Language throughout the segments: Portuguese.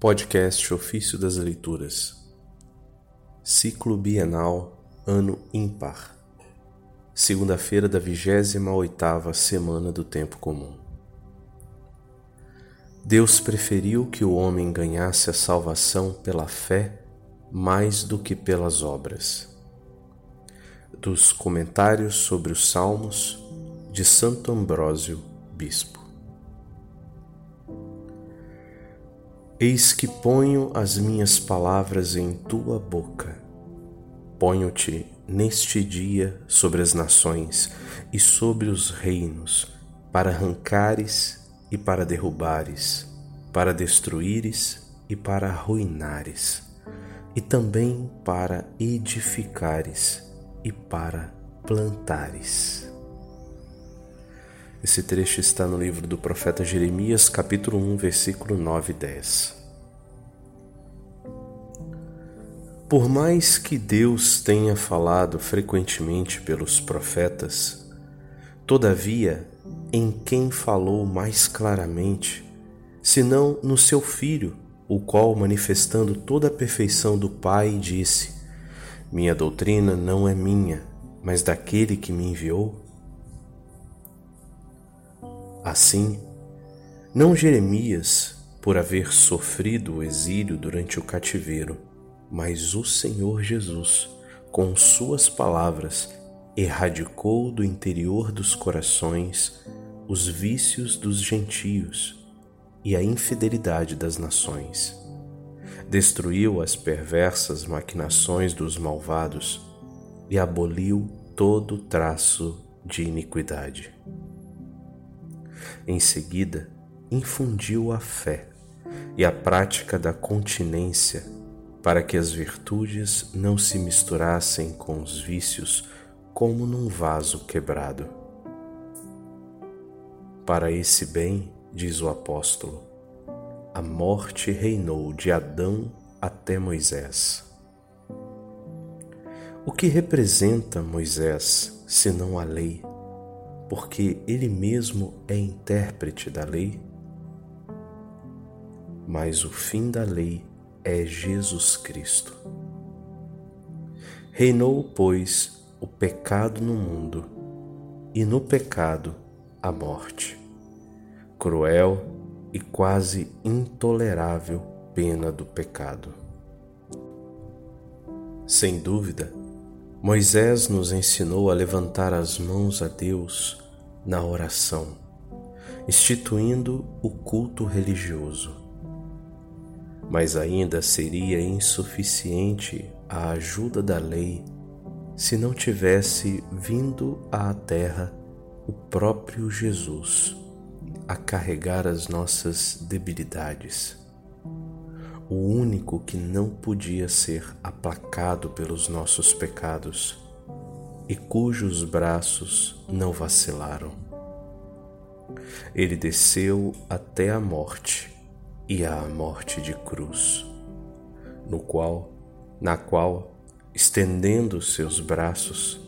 Podcast Ofício das Leituras, Ciclo Bienal, Ano Ímpar, segunda-feira da vigésima oitava semana do Tempo Comum. Deus preferiu que o homem ganhasse a salvação pela fé mais do que pelas obras. Dos Comentários sobre os Salmos de Santo Ambrósio, Bispo. Eis que ponho as minhas palavras em tua boca. Ponho-te neste dia sobre as nações e sobre os reinos, para arrancares e para derrubares, para destruíres e para arruinares, e também para edificares e para plantares. Esse trecho está no livro do profeta Jeremias, capítulo 1, versículo 9 e 10. Por mais que Deus tenha falado frequentemente pelos profetas, todavia, em quem falou mais claramente, senão no seu Filho, o qual, manifestando toda a perfeição do Pai, disse: Minha doutrina não é minha, mas daquele que me enviou? Assim, não Jeremias, por haver sofrido o exílio durante o cativeiro, mas o Senhor Jesus, com suas palavras, erradicou do interior dos corações os vícios dos gentios e a infidelidade das nações. Destruiu as perversas maquinações dos malvados e aboliu todo traço de iniquidade. Em seguida, infundiu a fé e a prática da continência para que as virtudes não se misturassem com os vícios como num vaso quebrado. Para esse bem, diz o apóstolo, a morte reinou de Adão até Moisés. O que representa Moisés senão a lei? Porque ele mesmo é intérprete da lei? Mas o fim da lei é Jesus Cristo. Reinou, pois, o pecado no mundo, e no pecado a morte. Cruel e quase intolerável pena do pecado. Sem dúvida, Moisés nos ensinou a levantar as mãos a Deus na oração, instituindo o culto religioso. Mas ainda seria insuficiente a ajuda da lei se não tivesse vindo à terra o próprio Jesus a carregar as nossas debilidades o único que não podia ser aplacado pelos nossos pecados e cujos braços não vacilaram. Ele desceu até a morte e à morte de cruz, no qual, na qual, estendendo seus braços,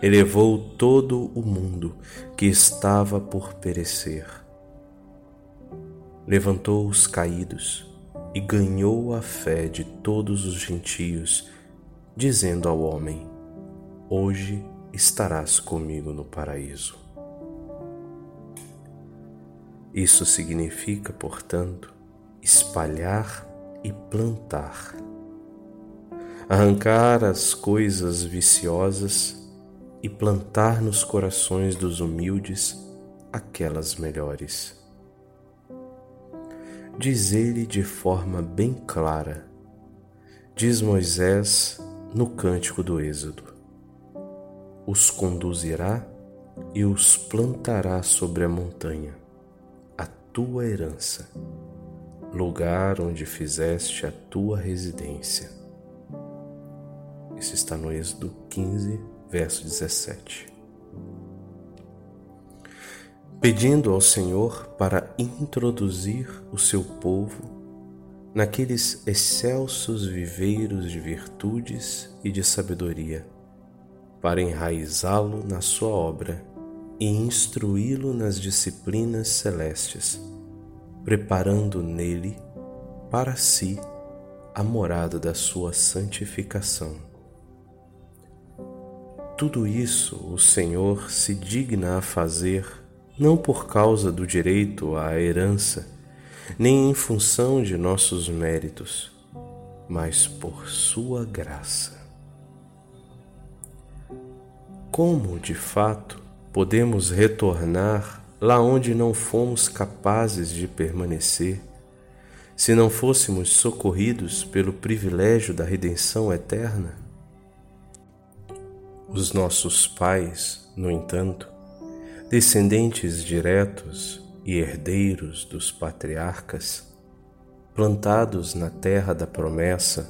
elevou todo o mundo que estava por perecer. Levantou os caídos e ganhou a fé de todos os gentios, dizendo ao homem: Hoje estarás comigo no paraíso. Isso significa, portanto, espalhar e plantar. Arrancar as coisas viciosas e plantar nos corações dos humildes aquelas melhores diz ele de forma bem clara, diz Moisés no cântico do Êxodo: Os conduzirá e os plantará sobre a montanha, a tua herança, lugar onde fizeste a tua residência. Isso está no Êxodo 15, verso 17 pedindo ao Senhor para introduzir o seu povo naqueles excelsos viveiros de virtudes e de sabedoria, para enraizá-lo na sua obra e instruí-lo nas disciplinas celestes, preparando nele para si a morada da sua santificação. Tudo isso o Senhor se digna a fazer não por causa do direito à herança, nem em função de nossos méritos, mas por sua graça. Como, de fato, podemos retornar lá onde não fomos capazes de permanecer, se não fôssemos socorridos pelo privilégio da redenção eterna? Os nossos pais, no entanto, descendentes diretos e herdeiros dos patriarcas, plantados na terra da promessa,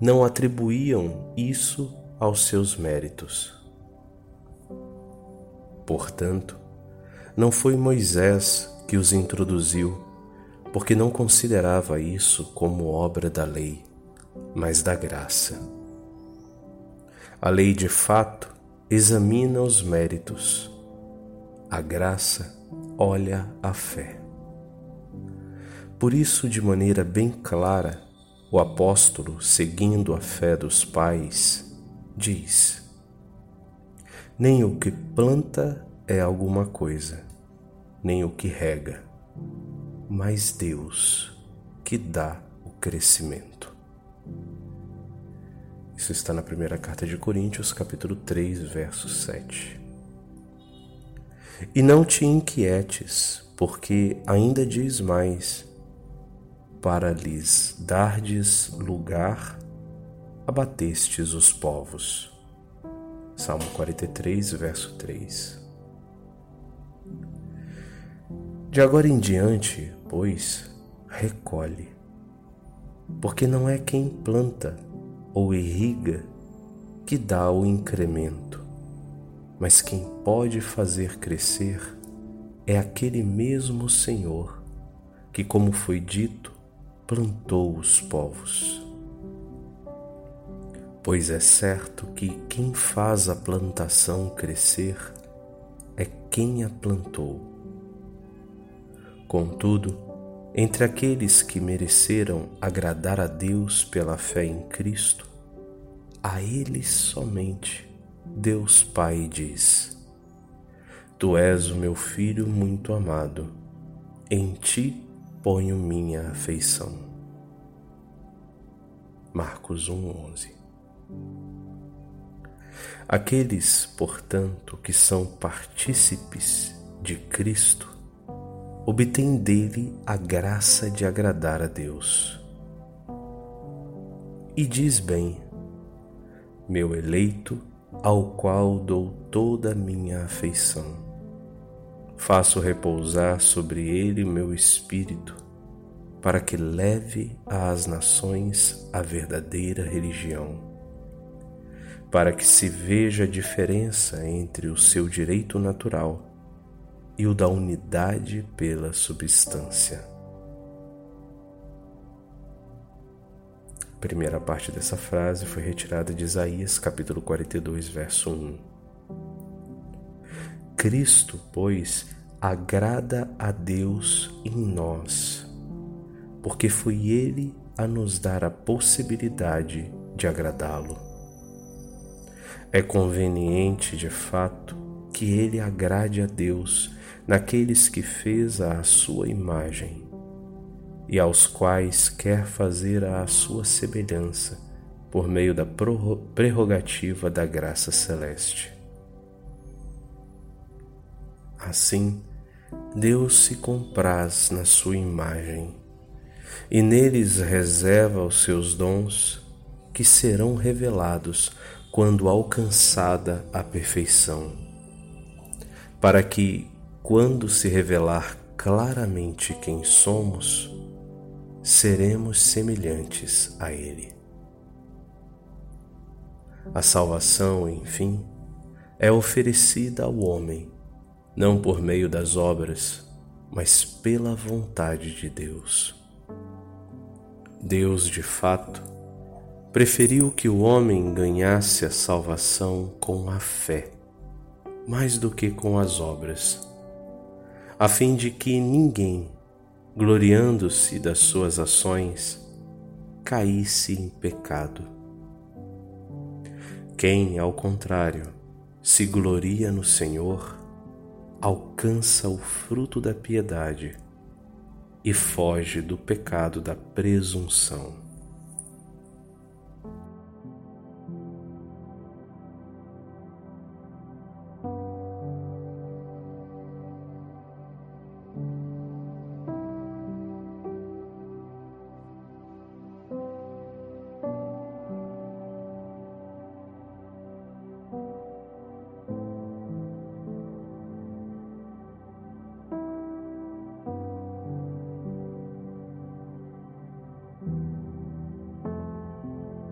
não atribuíam isso aos seus méritos. Portanto, não foi Moisés que os introduziu, porque não considerava isso como obra da lei, mas da graça. A lei de fato examina os méritos, a graça olha a fé. Por isso, de maneira bem clara, o apóstolo, seguindo a fé dos pais, diz: Nem o que planta é alguma coisa, nem o que rega, mas Deus que dá o crescimento. Isso está na primeira carta de Coríntios, capítulo 3, verso 7. E não te inquietes, porque ainda diz mais: para lhes dardes lugar, abatestes os povos. Salmo 43, verso 3. De agora em diante, pois, recolhe, porque não é quem planta ou irriga que dá o incremento, mas quem pode fazer crescer é aquele mesmo Senhor que, como foi dito, plantou os povos. Pois é certo que quem faz a plantação crescer é quem a plantou. Contudo, entre aqueles que mereceram agradar a Deus pela fé em Cristo, a eles somente Deus Pai diz: Tu és o meu filho muito amado, em ti ponho minha afeição. Marcos 1:11 Aqueles, portanto, que são partícipes de Cristo, obtêm dele a graça de agradar a Deus. E diz bem: Meu eleito, ao qual dou toda a minha afeição faço repousar sobre ele meu espírito, para que leve às nações a verdadeira religião, para que se veja a diferença entre o seu direito natural e o da unidade pela substância. A primeira parte dessa frase foi retirada de Isaías capítulo 42, verso 1. Cristo, pois, agrada a Deus em nós, porque foi Ele a nos dar a possibilidade de agradá-lo. É conveniente, de fato, que Ele agrade a Deus naqueles que fez à sua imagem e aos quais quer fazer à sua semelhança por meio da prerrogativa da graça celeste. Assim, Deus se compraz na sua imagem e neles reserva os seus dons que serão revelados quando alcançada a perfeição, para que, quando se revelar claramente quem somos, seremos semelhantes a Ele. A salvação, enfim, é oferecida ao homem não por meio das obras, mas pela vontade de Deus. Deus, de fato, preferiu que o homem ganhasse a salvação com a fé, mais do que com as obras, a fim de que ninguém, gloriando-se das suas ações, caísse em pecado. Quem, ao contrário, se gloria no Senhor, alcança o fruto da piedade e foge do pecado da presunção.